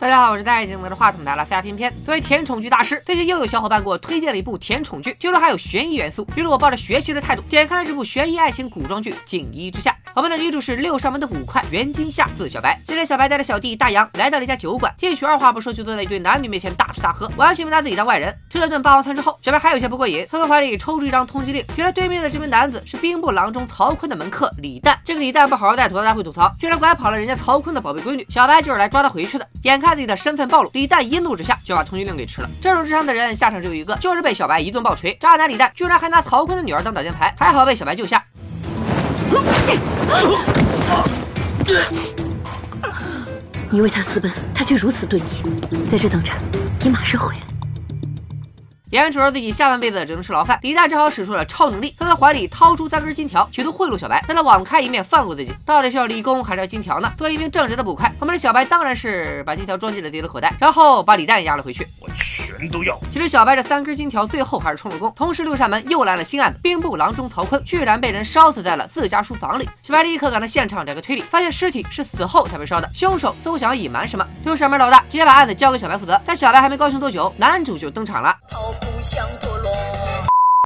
大家好，我是戴眼镜拿着话筒的拉斯加偏偏。作为甜宠剧大师，最近又有小伙伴给我推荐了一部甜宠剧，听说还有悬疑元素。于是我抱着学习的态度，点开了这部悬疑爱情古装剧《锦衣之下》。我们的女主是六扇门的捕快袁今夏，字小白。今天小白带着小弟大洋来到了一家酒馆，进去二话不说就坐在一对男女面前大吃大喝，完全没拿自己当外人。吃了顿霸王餐之后，小白还有些不过瘾，他从怀里抽出一张通缉令。原来对面的这名男子是兵部郎中曹坤的门客李旦。这个李旦不好好带，多大会吐槽，居然拐跑了人家曹坤的宝贝闺女。小白就是来抓他回去的。眼看自己的身份暴露。李诞一怒之下就把通缉令给吃了。这种智商的人下场只有一个，就是被小白一顿暴锤。渣男李诞居然还拿曹坤的女儿当挡箭牌，还好被小白救下。你为他私奔，他却如此对你，在这等着，你马上回来。眼瞅着自己下半辈子只能吃牢饭，李诞只好使出了超能力，他在怀里掏出三根金条，企图贿赂小白，让他网开一面放过自己。到底是要立功还是要金条呢？作为一名正直的捕快，我们的小白当然是把金条装进了自己的口袋，然后把李诞押了回去。我去全都要。其实小白这三根金条最后还是充了公。同时六扇门又来了新案子，兵部郎中曹坤居然被人烧死在了自家书房里。小白立刻赶到现场两个推理，发现尸体是死后才被烧的，凶手似乎想要隐瞒什么。六扇门老大直接把案子交给小白负责，但小白还没高兴多久，男主就登场了。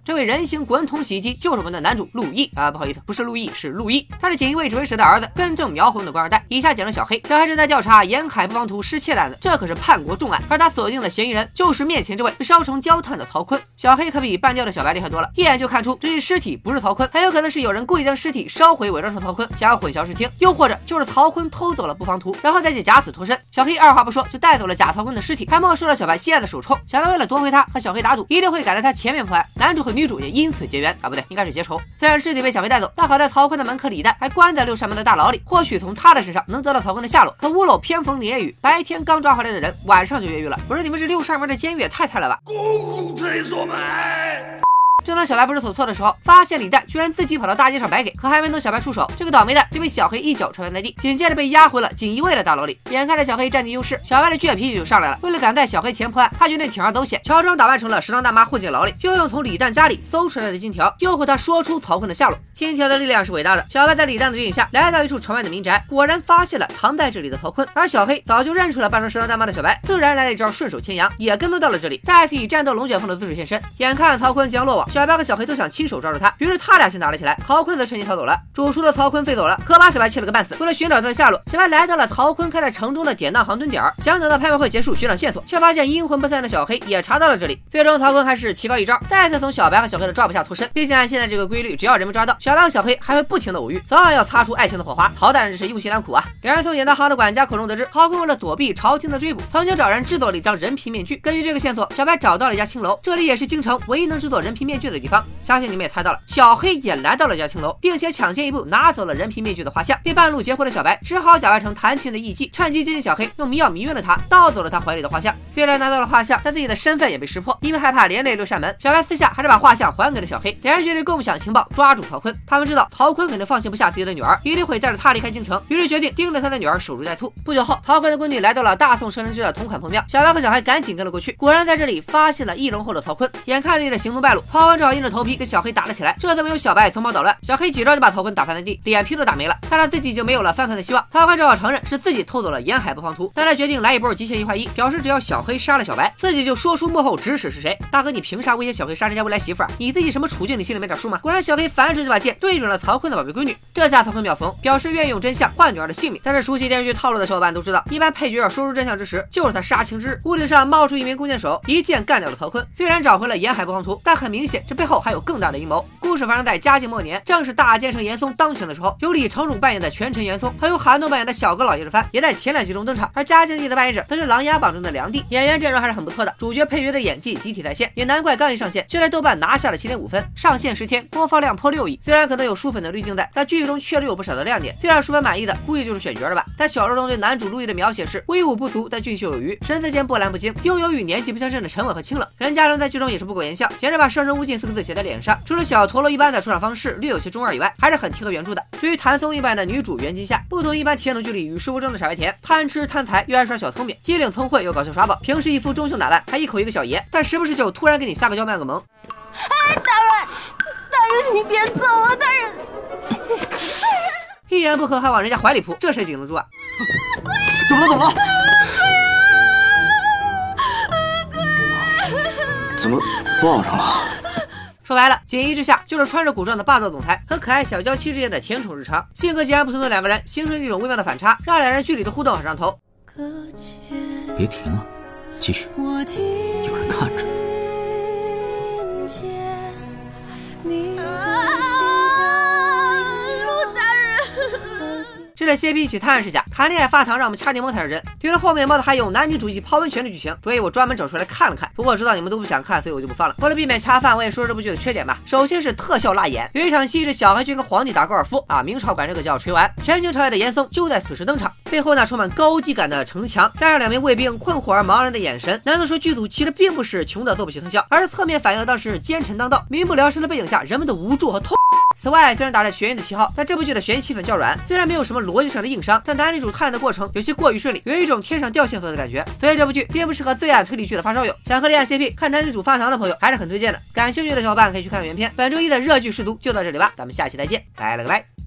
这位人形滚筒洗衣机就是我们的男主陆毅啊，不好意思，不是陆毅，是陆毅。他是锦衣卫指挥使的儿子，根正苗红的官二代。以下讲了小黑，小黑正在调查沿海布防图失窃的案子，这可是叛国重案。而他锁定的嫌疑人就是面前这位烧成焦炭的曹坤。小黑可比半吊的小白厉害多了，一眼就看出这具尸体不是曹坤，很有可能是有人故意将尸体烧毁，伪装成曹坤，想要混淆视听，又或者就是曹坤偷走了布防图，然后再借假死脱身。小黑二话不说就带走了假曹坤的尸体，还没收了小白心爱的手抽。小白为了夺回他，和小黑打赌，一定会赶在他前面破案。男主和女主也因此。结缘啊，不对，应该是结仇。虽然尸体被小黑带走，但好在曹坤的门客李诞还关在六扇门的大牢里，或许从他的身上能得到曹坤的下落。可屋漏偏逢连夜雨，白天刚抓回来的人，晚上就越狱了。不是你们这六扇门的监狱也太菜了吧？公公这所门。正当小白不知所措的时候，发现李诞居然自己跑到大街上白给，可还没等小白出手，这个倒霉蛋就被小黑一脚踹翻在地，紧接着被押回了锦衣卫的大牢里。眼看着小黑占尽优势，小白的倔脾气就上来了。为了赶在小黑前破案，他决定铤而走险，乔装打扮成了食堂大妈混进牢里，又用从李诞家里搜出来的金条诱惑他说出曹坤的下落。金条的力量是伟大的，小白在李诞的指引下来到一处城外的民宅，果然发现了藏在这里的曹坤。而小黑早就认出了扮成食堂大妈的小白，自然来了一招顺手牵羊，也跟踪到了这里，再次以战斗龙卷风的姿势现身。眼看曹坤即将落网，小白和小黑都想。亲手抓住他，于是他俩先打了起来。曹坤则趁机逃走了。煮熟的曹坤飞走了，可把小白气了个半死。为了寻找他的下落，小白来到了曹坤开在城中的典当行蹲点，想等到拍卖会结束寻找线索，却发现阴魂不散的小黑也查到了这里。最终，曹坤还是棋高一招，再次从小白和小黑的抓捕下脱身。毕竟按现在这个规律，只要人们抓到小白和小黑，还会不停的偶遇，早晚要擦出爱情的火花。曹大人真是用心良苦啊！两人从典当行的管家口中得知，曹坤为了躲避朝廷的追捕，曾经找人制作了一张人皮面具。根据这个线索，小白找到了一家青楼，这里也是京城唯一能制作人皮面具去的地方。相信你们也猜到了，小。黑也来到了这家青楼，并且抢先一步拿走了人皮面具的画像。被半路截获的小白只好假扮成弹琴的艺妓，趁机接近小黑，用迷药迷晕了他，盗走了他怀里的画像。虽然拿到了画像，但自己的身份也被识破。因为害怕连累六扇门，小白私下还是把画像还给了小黑。两人决定共享情报，抓住曹坤。他们知道曹坤肯定放心不下自己的女儿，一定会带着她离开京城，于是决定盯着他的女儿守株待兔。不久后，曹坤的闺女来到了大宋摄政之的同款破庙，小白和小黑赶紧跟了过去，果然在这里发现了易容后的曹坤。眼看自己的行踪败露，曹坤只好硬着头皮跟小黑打了起来。这次没有小白匆忙。捣乱，小黑几招就把曹坤打翻在地，脸皮都打没了，看来自己就没有了翻盘的希望。曹坤只好承认是自己偷走了沿海不放图，但他决定来一波极限一换一，表示只要小黑杀了小白，自己就说出幕后指使是谁。大哥，你凭啥威胁小黑杀人家未来媳妇儿？你自己什么处境？你心里没点数吗？果然，小黑反手就把剑对准了曹坤的宝贝闺女。这下曹坤秒怂，表示愿意用真相换女儿的性命。但是熟悉电视剧套路的小伙伴都知道，一般配角要说出真相之时，就是他杀青之日。屋顶上冒出一名弓箭手，一剑干掉了曹坤。虽然找回了沿海不放图，但很明显，这背后还有更大的阴谋。故事发生在嘉靖末年，正是大。奸臣严嵩当权的时候，由李成儒扮演的权臣严嵩，还有韩栋扮演的小阁老叶之藩，也在前两集中登场。而嘉靖帝的扮演者则是《琅琊榜》中的梁帝，演员阵容还是很不错的，主角配角的演技集体在线，也难怪刚一上线就在豆瓣拿下了七点五分，上线十天播放量破六亿。虽然可能有书粉的滤镜在，但剧中确实有不少的亮点。最让书粉满意的，估计就是选角了吧。在小说中对男主陆毅的描写是威武不足，但俊秀有余，神色间波澜不惊，拥有与年纪不相称的沉稳和清冷。任嘉伦在剧中也是不苟言笑，简直把“生人勿近”四个字写在脸上。除了小陀螺一般的出场方式略有些中二以外，还是很贴合原著的。至于谭松一般的女主袁今夏，不同一般甜宠剧里与世无争的傻白甜，贪吃贪财又爱耍小聪明，机灵聪慧又搞笑耍宝，平时一副中性打扮，还一口一个小爷，但时不时就突然给你撒个娇卖个萌。哎，大人，大人你别走啊，大人！一言不合还往人家怀里扑，这谁顶得住啊？怎么了？怎么了？怎么抱上了？说白了，锦衣之下就是穿着古装的霸道总裁和可爱小娇妻之间的甜宠日常。性格截然不同的两个人形成一种微妙的反差，让两人剧里的互动很上头。别停啊，继续，有人看着。这对 CP 一起探案世家，谈恋爱发糖，让我们掐柠檬才是真。听说后面貌似还有男女主一起泡温泉的剧情，所以我专门找出来看了看。不过我知道你们都不想看，所以我就不放了。为了避免掐饭，我也说说这部剧的缺点吧。首先是特效辣眼，有一场戏是小黑去跟皇帝打高尔夫啊，明朝管这个叫锤丸。全情朝野的严嵩就在此时登场，背后那充满高级感的城墙，加上两名卫兵困惑而茫然的眼神，难道说剧组其实并不是穷的做不起特效，而是侧面反映了当时奸臣当道、民不聊生的背景下人们的无助和痛。此外，虽然打着悬疑的旗号，但这部剧的悬疑气氛较软，虽然没有什么逻辑上的硬伤，但男女主探案的过程有些过于顺利，有一种天上掉线索的感觉。所以这部剧并不适合最爱推理剧的发烧友，想和恋爱 CP 看男女主发糖的朋友还是很推荐的。感兴趣的小伙伴可以去看原片。本周一的热剧试读就到这里吧，咱们下期再见，拜了个拜。